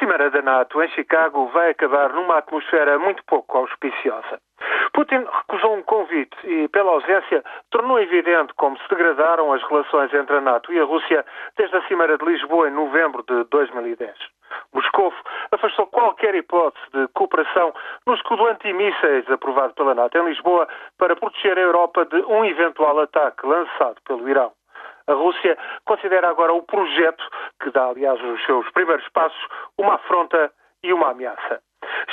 Cimeira da NATO em Chicago vai acabar numa atmosfera muito pouco auspiciosa. Putin recusou um convite e, pela ausência, tornou evidente como se degradaram as relações entre a NATO e a Rússia desde a Cimeira de Lisboa em novembro de 2010. Moscou afastou qualquer hipótese de cooperação no escudo antimísseis aprovado pela NATO em Lisboa para proteger a Europa de um eventual ataque lançado pelo Irão. A Rússia considera agora o projeto, que dá, aliás, os seus primeiros passos, uma afronta e uma ameaça.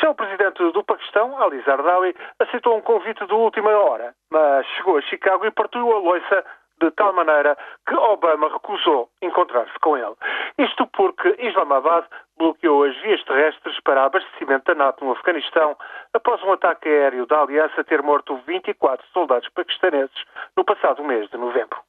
Já o presidente do Paquistão, Ali Zardawi, aceitou um convite de última hora, mas chegou a Chicago e partiu a loiça de tal maneira que Obama recusou encontrar-se com ele. Isto porque Islamabad bloqueou as vias terrestres para abastecimento da NATO no Afeganistão após um ataque aéreo da Aliança ter morto 24 soldados paquistaneses no passado mês de novembro.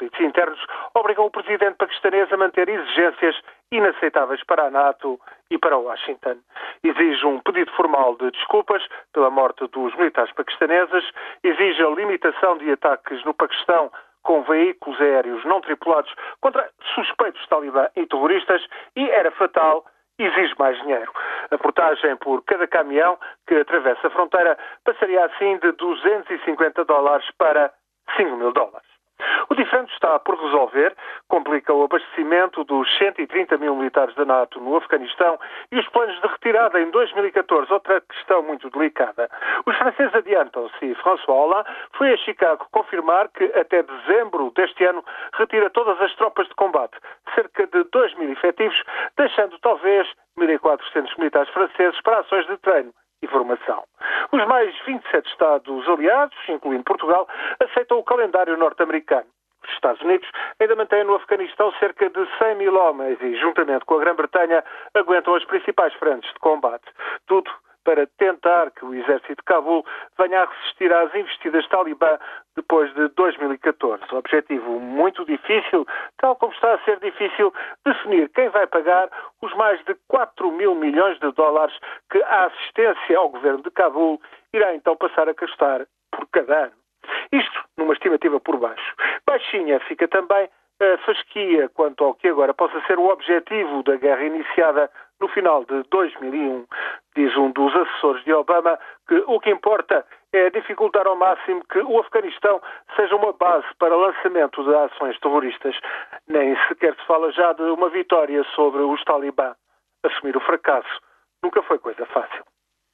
Conflitos internos obrigam o presidente paquistanês a manter exigências inaceitáveis para a NATO e para Washington. Exige um pedido formal de desculpas pela morte dos militares paquistaneses, exige a limitação de ataques no Paquistão com veículos aéreos não tripulados contra suspeitos talibã e terroristas e era fatal exige mais dinheiro. A portagem por cada caminhão que atravessa a fronteira passaria assim de 250 dólares para 5 mil dólares. Diferente está por resolver, complica o abastecimento dos 130 mil militares da NATO no Afeganistão e os planos de retirada em 2014, outra questão muito delicada. Os franceses adiantam-se e François Hollande foi a Chicago confirmar que até dezembro deste ano retira todas as tropas de combate, cerca de 2 mil efetivos, deixando talvez 1.400 militares franceses para ações de treino e formação. Os mais 27 Estados aliados, incluindo Portugal, aceitam o calendário norte-americano. Os Estados Unidos ainda mantêm no Afeganistão cerca de 100 mil homens e, juntamente com a Grã-Bretanha, aguentam as principais frentes de combate. Tudo para tentar que o exército de Cabul venha a resistir às investidas talibã depois de 2014. Objetivo muito difícil, tal como está a ser difícil definir quem vai pagar os mais de 4 mil milhões de dólares que a assistência ao governo de Cabul irá então passar a gastar por cada ano. Isto numa estimativa por baixo. Baixinha fica também a fasquia quanto ao que agora possa ser o objetivo da guerra iniciada no final de 2001. Diz um dos assessores de Obama que o que importa é dificultar ao máximo que o Afeganistão seja uma base para lançamento de ações terroristas. Nem sequer se fala já de uma vitória sobre os talibã. Assumir o fracasso nunca foi coisa fácil.